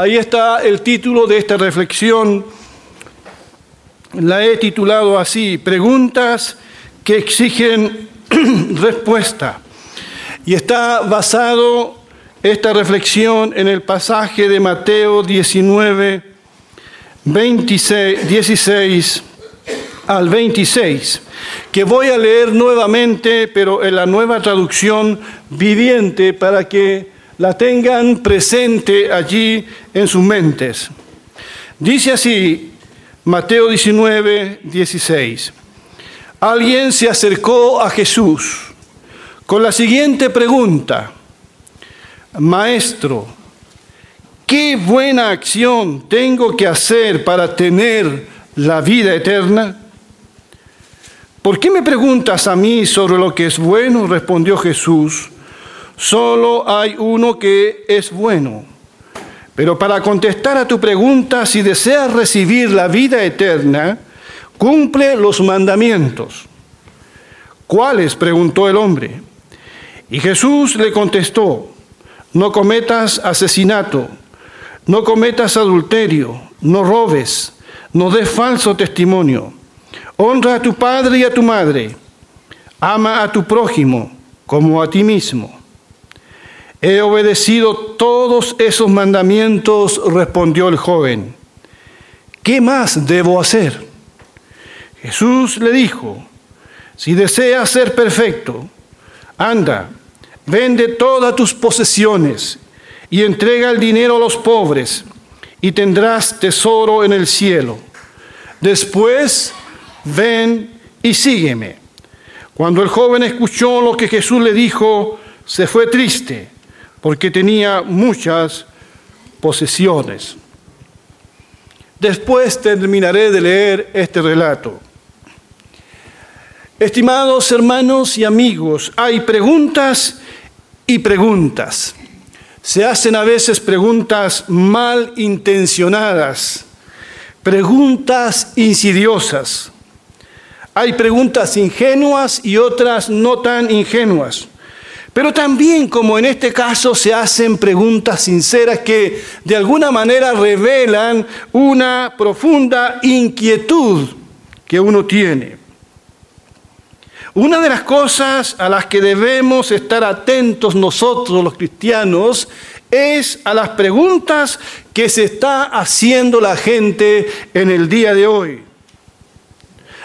Ahí está el título de esta reflexión. La he titulado así, Preguntas que exigen respuesta. Y está basado esta reflexión en el pasaje de Mateo 19, 26, 16 al 26, que voy a leer nuevamente, pero en la nueva traducción viviente para que la tengan presente allí en sus mentes. Dice así, Mateo 19, 16. Alguien se acercó a Jesús con la siguiente pregunta. Maestro, ¿qué buena acción tengo que hacer para tener la vida eterna? ¿Por qué me preguntas a mí sobre lo que es bueno? respondió Jesús solo hay uno que es bueno. Pero para contestar a tu pregunta, si deseas recibir la vida eterna, cumple los mandamientos. ¿Cuáles? preguntó el hombre. Y Jesús le contestó, no cometas asesinato, no cometas adulterio, no robes, no des falso testimonio, honra a tu padre y a tu madre, ama a tu prójimo como a ti mismo. He obedecido todos esos mandamientos, respondió el joven. ¿Qué más debo hacer? Jesús le dijo, si deseas ser perfecto, anda, vende todas tus posesiones y entrega el dinero a los pobres y tendrás tesoro en el cielo. Después, ven y sígueme. Cuando el joven escuchó lo que Jesús le dijo, se fue triste porque tenía muchas posesiones. Después terminaré de leer este relato. Estimados hermanos y amigos, hay preguntas y preguntas. Se hacen a veces preguntas mal intencionadas, preguntas insidiosas. Hay preguntas ingenuas y otras no tan ingenuas. Pero también, como en este caso, se hacen preguntas sinceras que de alguna manera revelan una profunda inquietud que uno tiene. Una de las cosas a las que debemos estar atentos nosotros los cristianos es a las preguntas que se está haciendo la gente en el día de hoy.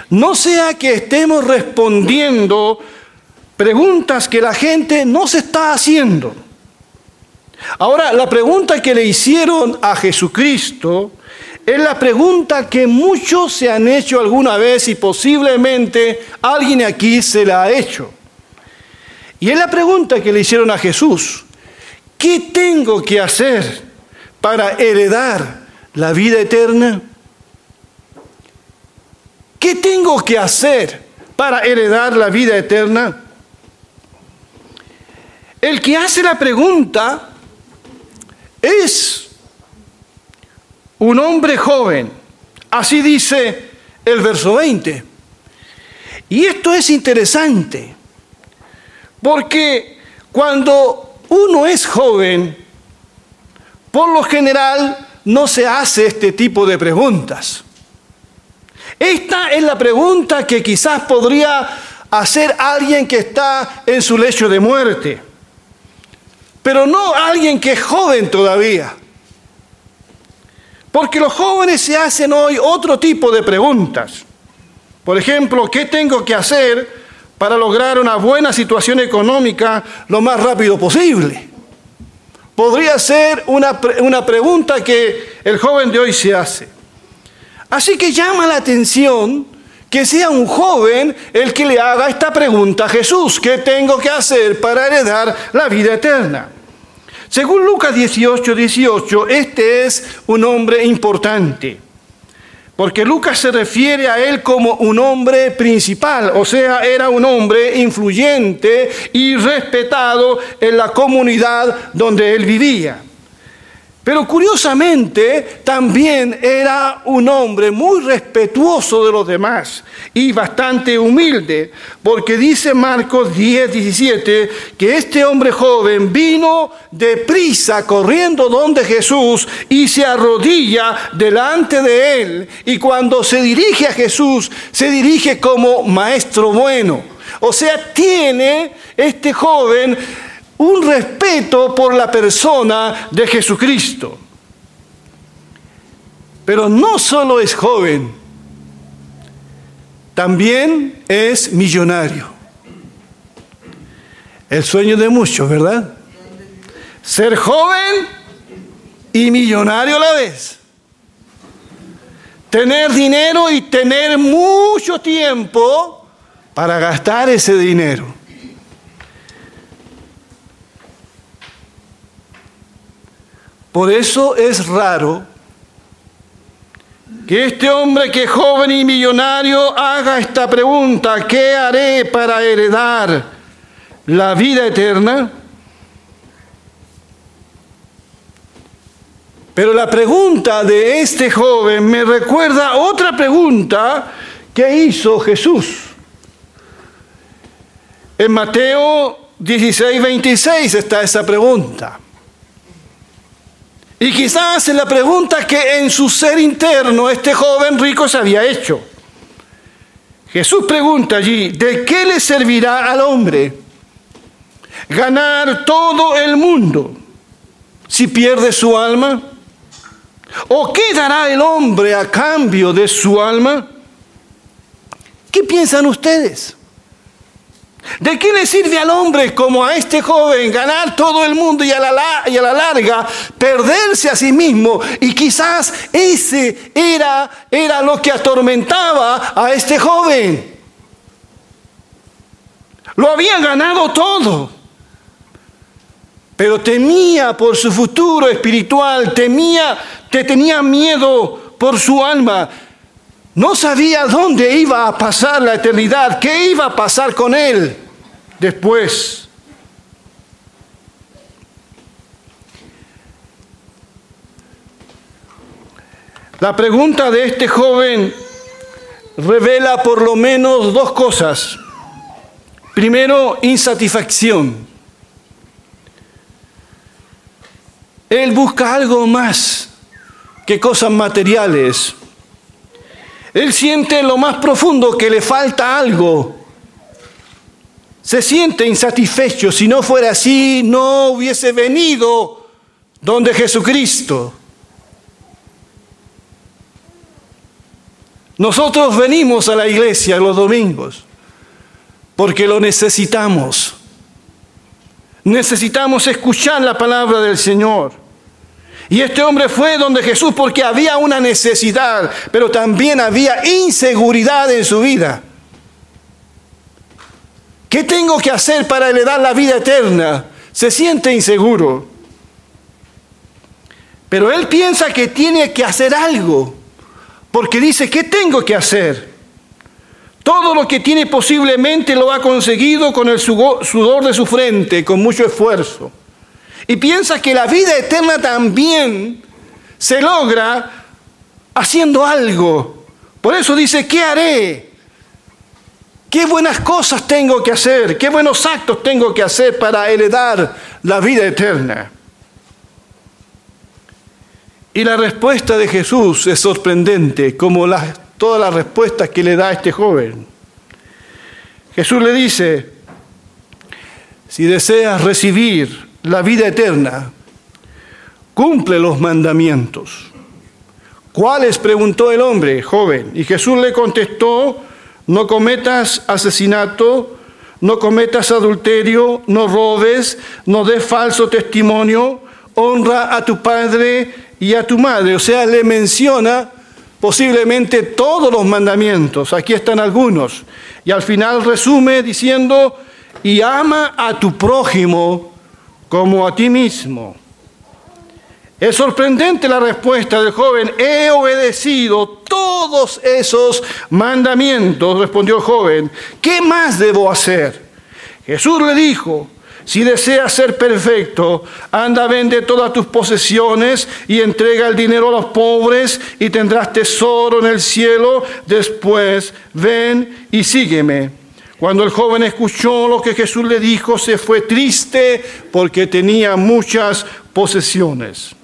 No sea que estemos respondiendo Preguntas que la gente no se está haciendo. Ahora, la pregunta que le hicieron a Jesucristo es la pregunta que muchos se han hecho alguna vez y posiblemente alguien aquí se la ha hecho. Y es la pregunta que le hicieron a Jesús. ¿Qué tengo que hacer para heredar la vida eterna? ¿Qué tengo que hacer para heredar la vida eterna? El que hace la pregunta es un hombre joven. Así dice el verso 20. Y esto es interesante, porque cuando uno es joven, por lo general no se hace este tipo de preguntas. Esta es la pregunta que quizás podría hacer alguien que está en su lecho de muerte pero no alguien que es joven todavía. Porque los jóvenes se hacen hoy otro tipo de preguntas. Por ejemplo, ¿qué tengo que hacer para lograr una buena situación económica lo más rápido posible? Podría ser una, una pregunta que el joven de hoy se hace. Así que llama la atención que sea un joven el que le haga esta pregunta a Jesús, ¿qué tengo que hacer para heredar la vida eterna? Según Lucas 18, 18, este es un hombre importante, porque Lucas se refiere a él como un hombre principal, o sea, era un hombre influyente y respetado en la comunidad donde él vivía. Pero curiosamente también era un hombre muy respetuoso de los demás y bastante humilde, porque dice Marcos 10, 17 que este hombre joven vino deprisa corriendo donde Jesús y se arrodilla delante de él. Y cuando se dirige a Jesús, se dirige como maestro bueno. O sea, tiene este joven un respeto por la persona de Jesucristo. Pero no solo es joven, también es millonario. El sueño de muchos, ¿verdad? Ser joven y millonario a la vez. Tener dinero y tener mucho tiempo para gastar ese dinero. Por eso es raro que este hombre que es joven y millonario haga esta pregunta, ¿qué haré para heredar la vida eterna? Pero la pregunta de este joven me recuerda otra pregunta que hizo Jesús. En Mateo 16, 26 está esa pregunta. Y quizás la pregunta que en su ser interno este joven rico se había hecho. Jesús pregunta allí, ¿de qué le servirá al hombre ganar todo el mundo si pierde su alma? ¿O qué dará el hombre a cambio de su alma? ¿Qué piensan ustedes? ¿De qué le sirve al hombre como a este joven ganar todo el mundo y a, la, larga perderse a sí mismo? Y quizás ese era, era lo que atormentaba a este joven. Lo había ganado todo, pero temía por su futuro espiritual, temía, te tenía miedo por su alma. No sabía dónde iba a pasar la eternidad, qué iba a pasar con él después. La pregunta de este joven revela por lo menos dos cosas. Primero, insatisfacción. Él busca algo más que cosas materiales. Él siente en lo más profundo que le falta algo. Se siente insatisfecho. Si no fuera así, no hubiese venido donde Jesucristo. Nosotros venimos a la iglesia los domingos porque lo necesitamos. Necesitamos escuchar la palabra del Señor. Y este hombre fue donde Jesús porque había una necesidad, pero también había inseguridad en su vida. ¿Qué tengo que hacer para heredar la vida eterna? Se siente inseguro. Pero él piensa que tiene que hacer algo, porque dice, ¿qué tengo que hacer? Todo lo que tiene posiblemente lo ha conseguido con el sudor de su frente, con mucho esfuerzo y piensa que la vida eterna también se logra haciendo algo. Por eso dice, ¿qué haré? ¿Qué buenas cosas tengo que hacer? ¿Qué buenos actos tengo que hacer para heredar la vida eterna? Y la respuesta de Jesús es sorprendente, como todas las respuestas que le da a este joven. Jesús le dice, si deseas recibir la vida eterna, cumple los mandamientos. ¿Cuáles? preguntó el hombre joven. Y Jesús le contestó, no cometas asesinato, no cometas adulterio, no robes, no des falso testimonio, honra a tu padre y a tu madre. O sea, le menciona posiblemente todos los mandamientos. Aquí están algunos. Y al final resume diciendo, y ama a tu prójimo como a ti mismo. Es sorprendente la respuesta del joven, he obedecido todos esos mandamientos, respondió el joven, ¿qué más debo hacer? Jesús le dijo, Si deseas ser perfecto, anda, vende todas tus posesiones y entrega el dinero a los pobres y tendrás tesoro en el cielo. Después, ven y sígueme. Cuando el joven escuchó lo que Jesús le dijo, se fue triste porque tenía muchas posesiones.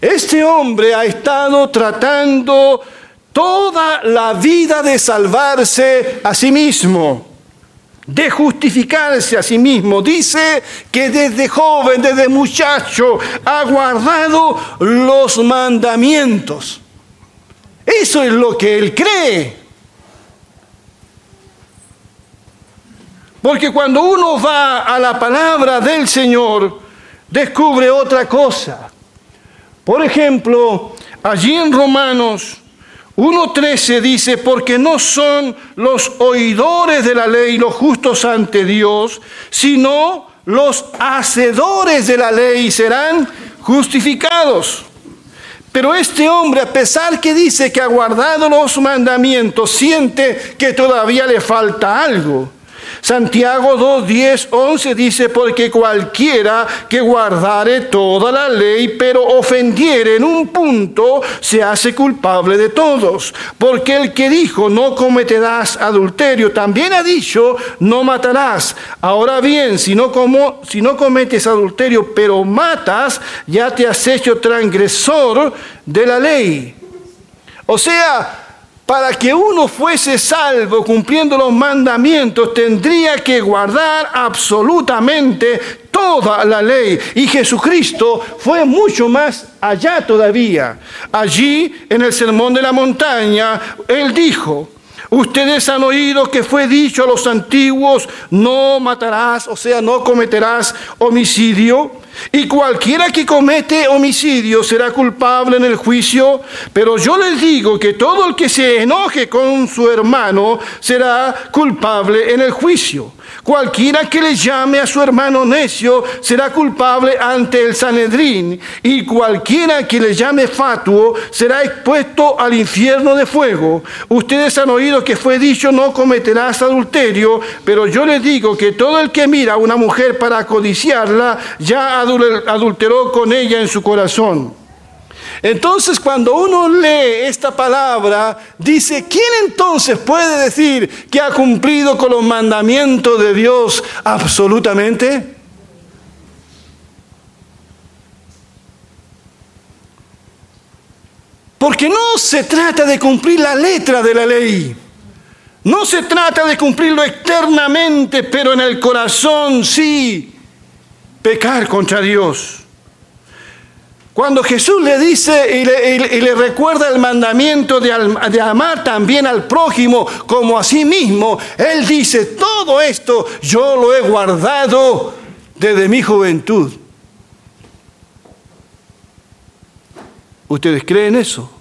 Este hombre ha estado tratando toda la vida de salvarse a sí mismo de justificarse a sí mismo. Dice que desde joven, desde muchacho, ha guardado los mandamientos. Eso es lo que él cree. Porque cuando uno va a la palabra del Señor, descubre otra cosa. Por ejemplo, allí en Romanos 1.13 dice, porque no son los oidores de la ley los justos ante Dios, sino los hacedores de la ley serán justificados. Pero este hombre, a pesar que dice que ha guardado los mandamientos, siente que todavía le falta algo. Santiago 2, 10, 11 dice, porque cualquiera que guardare toda la ley, pero ofendiere en un punto, se hace culpable de todos. Porque el que dijo, no cometerás adulterio, también ha dicho, no matarás. Ahora bien, si no, como, si no cometes adulterio, pero matas, ya te has hecho transgresor de la ley. O sea, para que uno fuese salvo cumpliendo los mandamientos, tendría que guardar absolutamente toda la ley. Y Jesucristo fue mucho más allá todavía. Allí, en el Sermón de la Montaña, Él dijo, Ustedes han oído que fue dicho a los antiguos, no matarás, o sea, no cometerás homicidio. Y cualquiera que comete homicidio será culpable en el juicio, pero yo les digo que todo el que se enoje con su hermano será culpable en el juicio. Cualquiera que le llame a su hermano necio será culpable ante el Sanedrín, y cualquiera que le llame fatuo será expuesto al infierno de fuego. Ustedes han oído que fue dicho no cometerás adulterio, pero yo les digo que todo el que mira a una mujer para codiciarla ya adulteró con ella en su corazón. Entonces cuando uno lee esta palabra, dice, ¿quién entonces puede decir que ha cumplido con los mandamientos de Dios absolutamente? Porque no se trata de cumplir la letra de la ley. No se trata de cumplirlo externamente, pero en el corazón sí pecar contra Dios. Cuando Jesús le dice y le, recuerda el mandamiento de, amar también al prójimo como a sí mismo, Él dice, todo esto yo lo he guardado desde mi juventud. ¿Ustedes creen eso?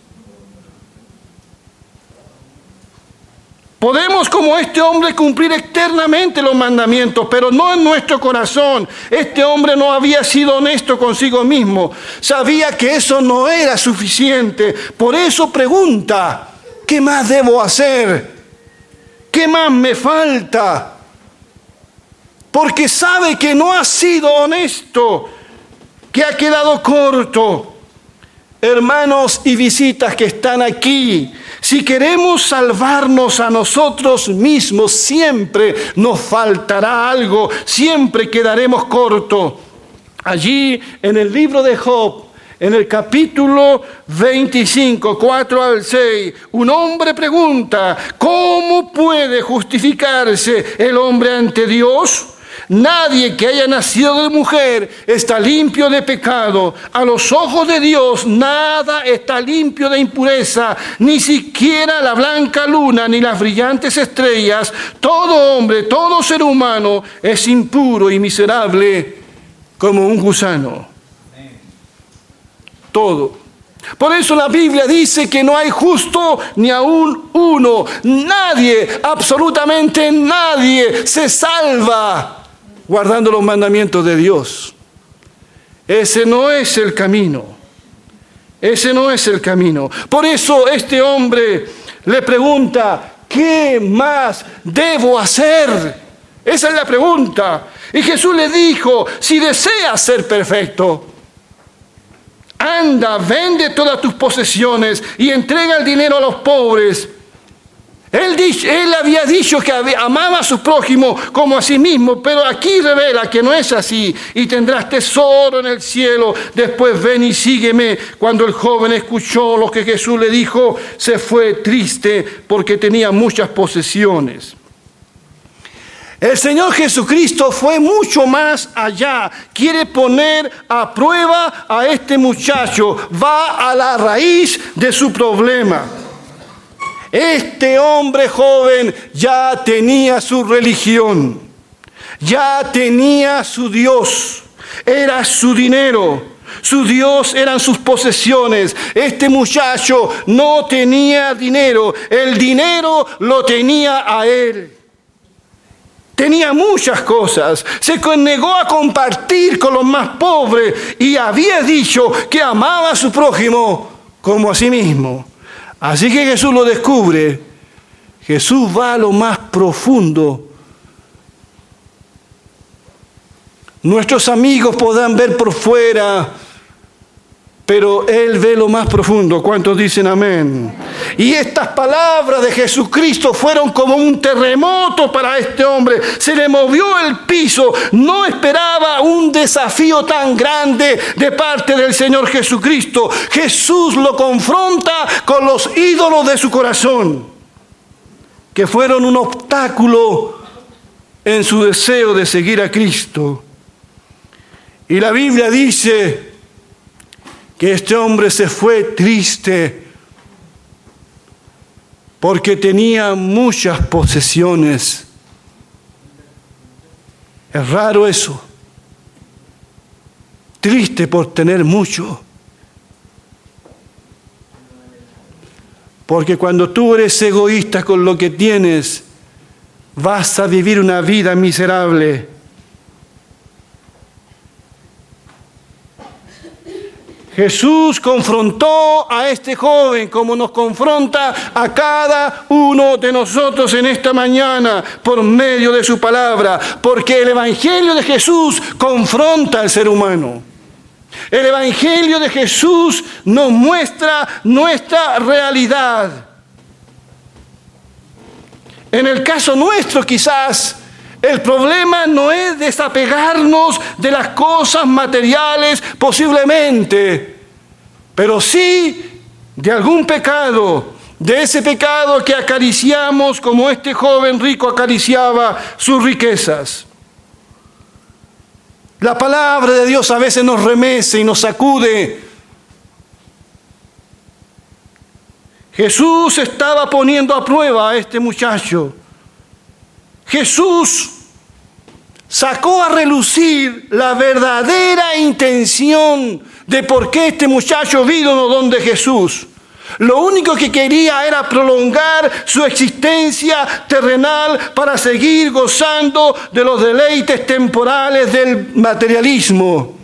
Podemos como este hombre cumplir externamente los mandamientos, pero no en nuestro corazón. Este hombre no había sido honesto consigo mismo. Sabía que eso no era suficiente. Por eso pregunta, ¿qué más debo hacer? ¿Qué más me falta? Porque sabe que no ha sido honesto, que ha quedado corto. Hermanos y visitas que están aquí, si queremos salvarnos a nosotros mismos, siempre nos faltará algo, siempre quedaremos cortos. Allí en el libro de Job, en el capítulo 25, 4 al 6, un hombre pregunta, ¿cómo puede justificarse el hombre ante Dios? Nadie que haya nacido de mujer está limpio de pecado. A los ojos de Dios nada está limpio de impureza, ni siquiera la blanca luna ni las brillantes estrellas. Todo hombre, todo ser humano es impuro y miserable como un gusano. Todo. Por eso la Biblia dice que no hay justo ni aún uno. Nadie, absolutamente nadie se salva guardando los mandamientos de Dios. Ese no es el camino. Ese no es el camino. Por eso este hombre le pregunta, ¿qué más debo hacer? Esa es la pregunta. Y Jesús le dijo, si deseas ser perfecto, anda, vende todas tus posesiones y entrega el dinero a los pobres él, había dicho que amaba a su prójimo como a sí mismo, pero aquí revela que no es así. Y tendrás tesoro en el cielo. Después ven y sígueme. Cuando el joven escuchó lo que Jesús le dijo, se fue triste porque tenía muchas posesiones. El Señor Jesucristo fue mucho más allá. Quiere poner a prueba a este muchacho. Va a la raíz de su problema. Este hombre joven ya tenía su religión, ya tenía su Dios, era su dinero, su Dios eran sus posesiones. Este muchacho no tenía dinero, el dinero lo tenía a él. Tenía muchas cosas, se negó a compartir con los más pobres y había dicho que amaba a su prójimo como a sí mismo. Así que Jesús lo descubre. Jesús va a lo más profundo. Nuestros amigos podrán ver por fuera pero Él ve lo más profundo. ¿Cuántos dicen amén? Y estas palabras de Jesucristo fueron como un terremoto para este hombre. Se le movió el piso. No esperaba un desafío tan grande de parte del Señor Jesucristo. Jesús lo confronta con los ídolos de su corazón, que fueron un obstáculo en su deseo de seguir a Cristo. Y la Biblia dice, que este hombre se fue triste porque tenía muchas posesiones. Es raro eso. Triste por tener mucho. Porque cuando tú eres egoísta con lo que tienes, vas a vivir una vida miserable. Jesús confrontó a este joven como nos confronta a cada uno de nosotros en esta mañana por medio de su palabra, porque el Evangelio de Jesús confronta al ser humano. El Evangelio de Jesús nos muestra nuestra realidad. En el caso nuestro quizás el problema no es desapegarnos de las cosas materiales posiblemente, pero sí de algún pecado, de ese pecado que acariciamos como este joven rico acariciaba sus riquezas. La palabra de Dios a veces nos remece y nos sacude. Jesús estaba poniendo a prueba a este muchacho. Jesús sacó a relucir la verdadera intención de por qué este muchacho vino donde Jesús. Lo único que quería era prolongar su existencia terrenal para seguir gozando de los deleites temporales del materialismo.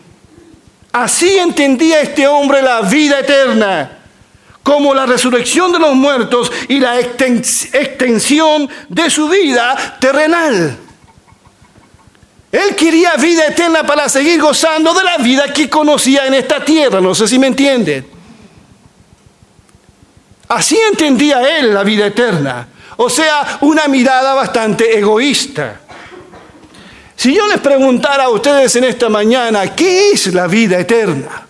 Así entendía este hombre la vida eterna como la resurrección de los muertos y la extensión de su vida terrenal. Él quería vida eterna para seguir gozando de la vida que conocía en esta tierra, no sé si me entienden. Así entendía él la vida eterna, o sea, una mirada bastante egoísta. Si yo les preguntara a ustedes en esta mañana, ¿qué es la vida eterna?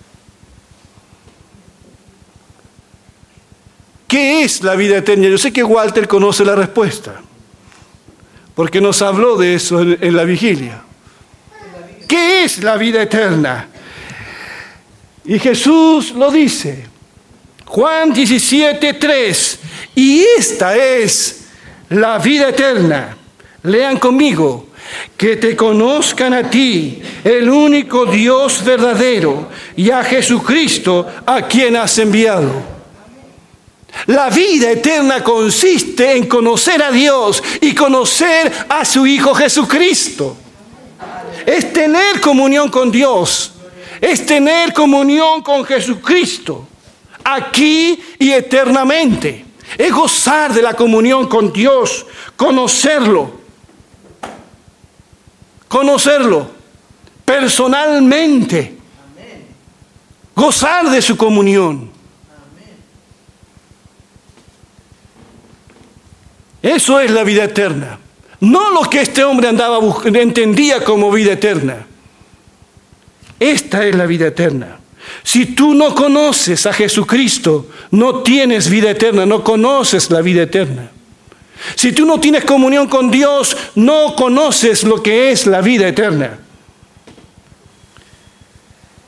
¿Qué es la vida eterna? Yo sé que Walter conoce la respuesta, porque nos habló de eso en, la vigilia. ¿Qué es la vida eterna? Y Jesús lo dice. Juan 17, 3. Y esta es la vida eterna. Lean conmigo. Que te conozcan a ti, el único Dios verdadero, y a Jesucristo a quien has enviado. La vida eterna consiste en conocer a Dios y conocer a su Hijo Jesucristo. Es tener comunión con Dios. Es tener comunión con Jesucristo. Aquí y eternamente. Es gozar de la comunión con Dios. Conocerlo. conocerlo personalmente, gozar de su comunión. Eso es la vida eterna. No lo que este hombre andaba entendía como vida eterna. Esta es la vida eterna. Si tú no conoces a Jesucristo, no tienes vida eterna, no conoces la vida eterna. Si tú no tienes comunión con Dios, no conoces lo que es la vida eterna.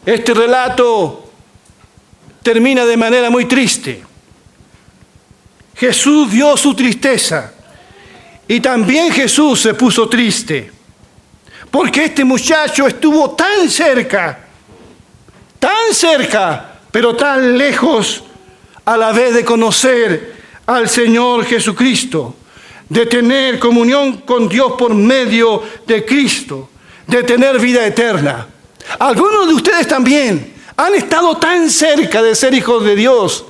Este relato termina de manera muy triste. Jesús vio su tristeza y también Jesús se puso triste, porque este muchacho estuvo tan cerca, tan cerca, pero tan lejos a la vez de conocer al Señor Jesucristo, de tener comunión con Dios por medio de Cristo, de tener vida eterna. Algunos de ustedes también han estado tan cerca de ser hijos de Dios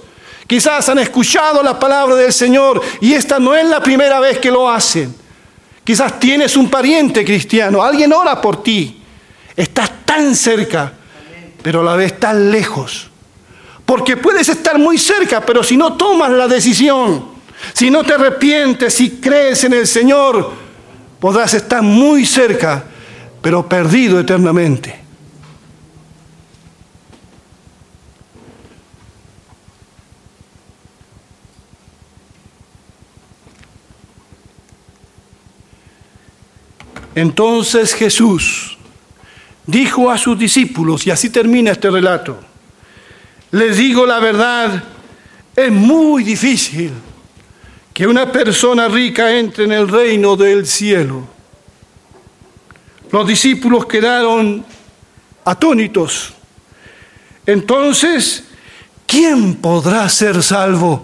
Quizás han escuchado la palabra del Señor y esta no es la primera vez que lo hacen. Quizás tienes un pariente cristiano, alguien ora por ti. Estás tan cerca, pero a la vez tan lejos. Porque puedes estar muy cerca, pero si no tomas la decisión, si no te arrepientes, si crees en el Señor, podrás estar muy cerca, pero perdido eternamente. Entonces Jesús dijo a sus discípulos, y así termina este relato, les digo la verdad, es muy difícil que una persona rica entre en el reino del cielo. Los discípulos quedaron atónitos. Entonces, ¿quién podrá ser salvo?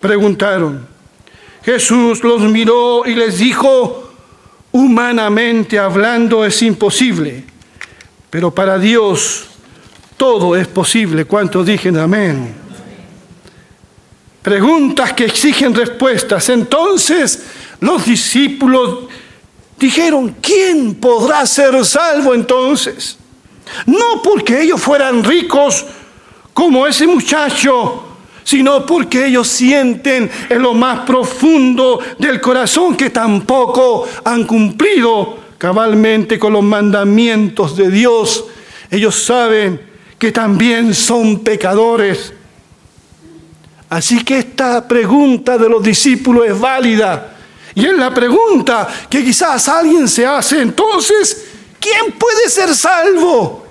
Preguntaron. Jesús los miró y les dijo, humanamente hablando es imposible, pero para Dios todo es posible. ¿Cuántos dicen amén? Preguntas que exigen respuestas. Entonces los discípulos dijeron, ¿quién podrá ser salvo entonces? No porque ellos fueran ricos como ese muchacho sino porque ellos sienten en lo más profundo del corazón que tampoco han cumplido cabalmente con los mandamientos de Dios. Ellos saben que también son pecadores. Así que esta pregunta de los discípulos es válida. Y es la pregunta que quizás alguien se hace. Entonces, ¿quién puede ser salvo?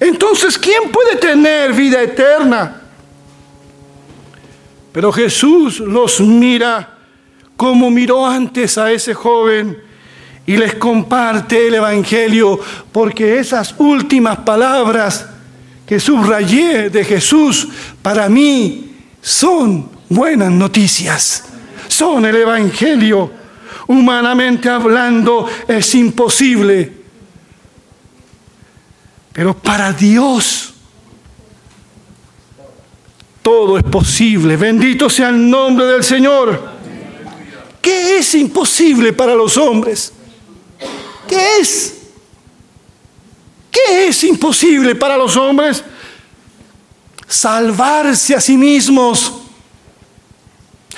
Entonces, ¿quién puede tener vida eterna? Pero Jesús los mira como miró antes a ese joven y les comparte el Evangelio, porque esas últimas palabras que subrayé de Jesús para mí son buenas noticias, son el Evangelio. Humanamente hablando es imposible, pero para Dios todo es posible. Bendito sea el nombre del Señor. ¿Qué es imposible para los hombres? ¿Qué es? ¿Qué es imposible para los hombres? Salvarse a sí mismos.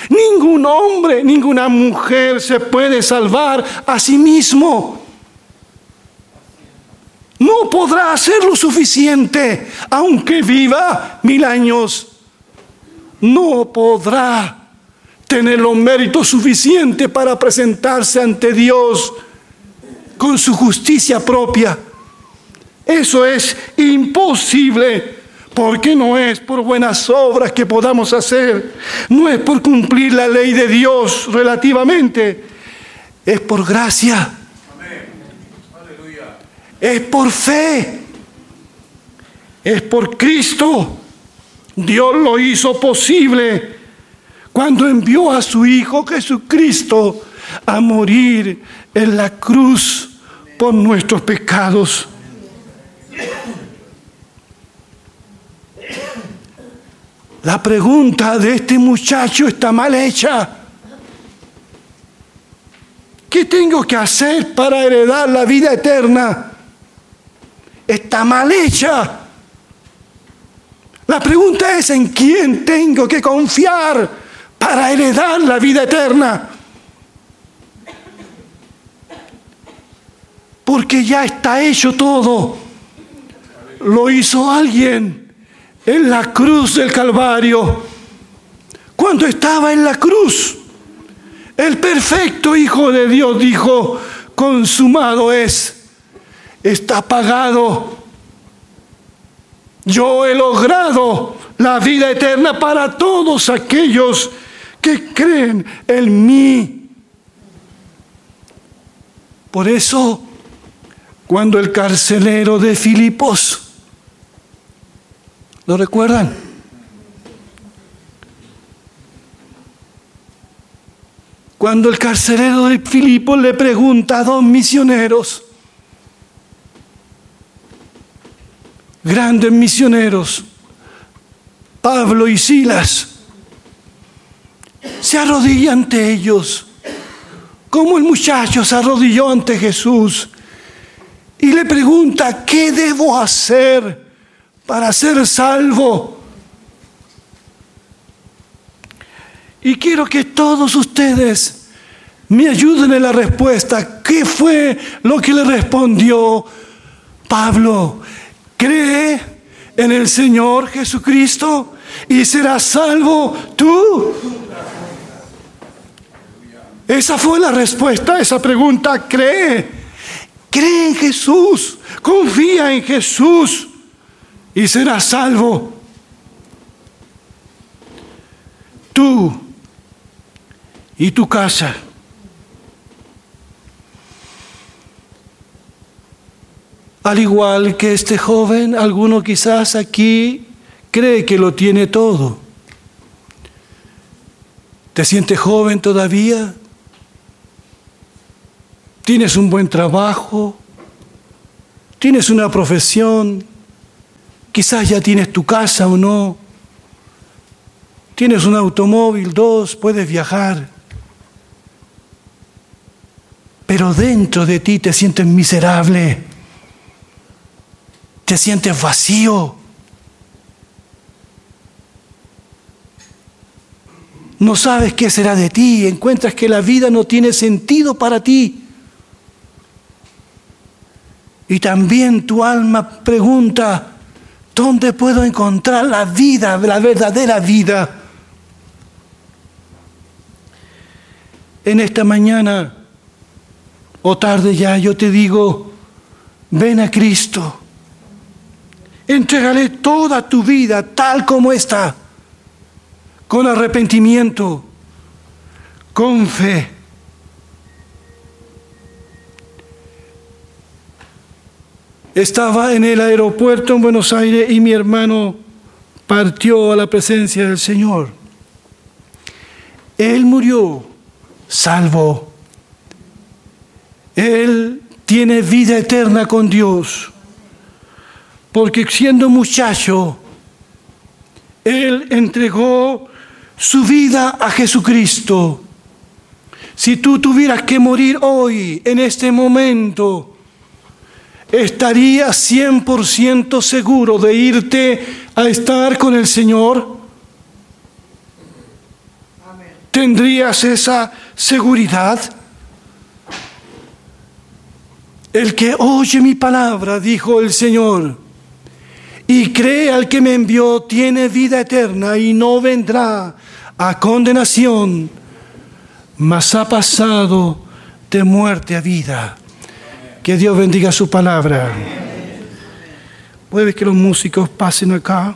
Ningún hombre, ninguna mujer se puede salvar a sí mismo. No podrá hacer lo suficiente, aunque viva mil años no podrá tener los méritos suficientes para presentarse ante Dios con su justicia propia. Eso es imposible porque no es por buenas obras que podamos hacer, no es por cumplir la ley de Dios relativamente, es por gracia. Es por fe. Es por Cristo. Dios lo hizo posible cuando envió a su Hijo Jesucristo a morir en la cruz por nuestros pecados. La pregunta de este muchacho está mal hecha. ¿Qué te tengo que hacer para heredar la vida eterna está mal hecha. La pregunta es en quién tengo que confiar para heredar la vida eterna. Porque ya está hecho todo. Lo hizo alguien en la cruz del Calvario. Cuando estaba en la cruz, el perfecto Hijo de Dios dijo, consumado es, está pagado. Yo he logrado la vida eterna para todos aquellos que creen en mí. Por eso, cuando el carcelero de Filipos, ¿lo recuerdan? Cuando el carcelero de Filipos le pregunta a dos misioneros, grandes misioneros, Pablo y Silas, se arrodilla ante ellos, como el muchacho se arrodilló ante Jesús y le pregunta, ¿qué debo hacer para ser salvo? Y quiero que todos ustedes me ayuden en la respuesta. ¿Qué fue lo que le respondió Pablo? Cree en el Señor Jesucristo y serás salvo tú. Esa fue la respuesta a esa pregunta. Cree. Cree en Jesús. Confía en Jesús y serás salvo. Tú y tu casa. Al igual que este joven, alguno quizás aquí cree que lo tiene todo. ¿Te sientes joven todavía? ¿Tienes un buen trabajo? ¿Tienes una profesión? Quizás ya tienes tu casa o no. Tienes un automóvil, dos, puedes viajar. Pero dentro de ti te sientes miserable te sientes vacío. No sabes qué será de ti, encuentras que la vida no tiene sentido para ti. Y también tu alma pregunta, ¿dónde puedo encontrar la vida, la verdadera vida? En esta mañana o tarde ya yo te digo, ven a Cristo. Entrégale toda tu vida tal como está, con arrepentimiento, con fe. Estaba en el aeropuerto en Buenos Aires y mi hermano partió a la presencia del Señor. Él murió salvo. Él tiene vida eterna con Dios porque siendo muchacho, él entregó su vida a Jesucristo. Si tú tuvieras que morir hoy, en este momento, ¿estarías 100% seguro de irte a estar con el Señor? ¿Tendrías esa seguridad? El que oye mi palabra, dijo el Señor, y cree al que me envió, tiene vida eterna y no vendrá a condenación, mas ha pasado de muerte a vida. Que Dios bendiga su palabra. Puede que los músicos pasen acá.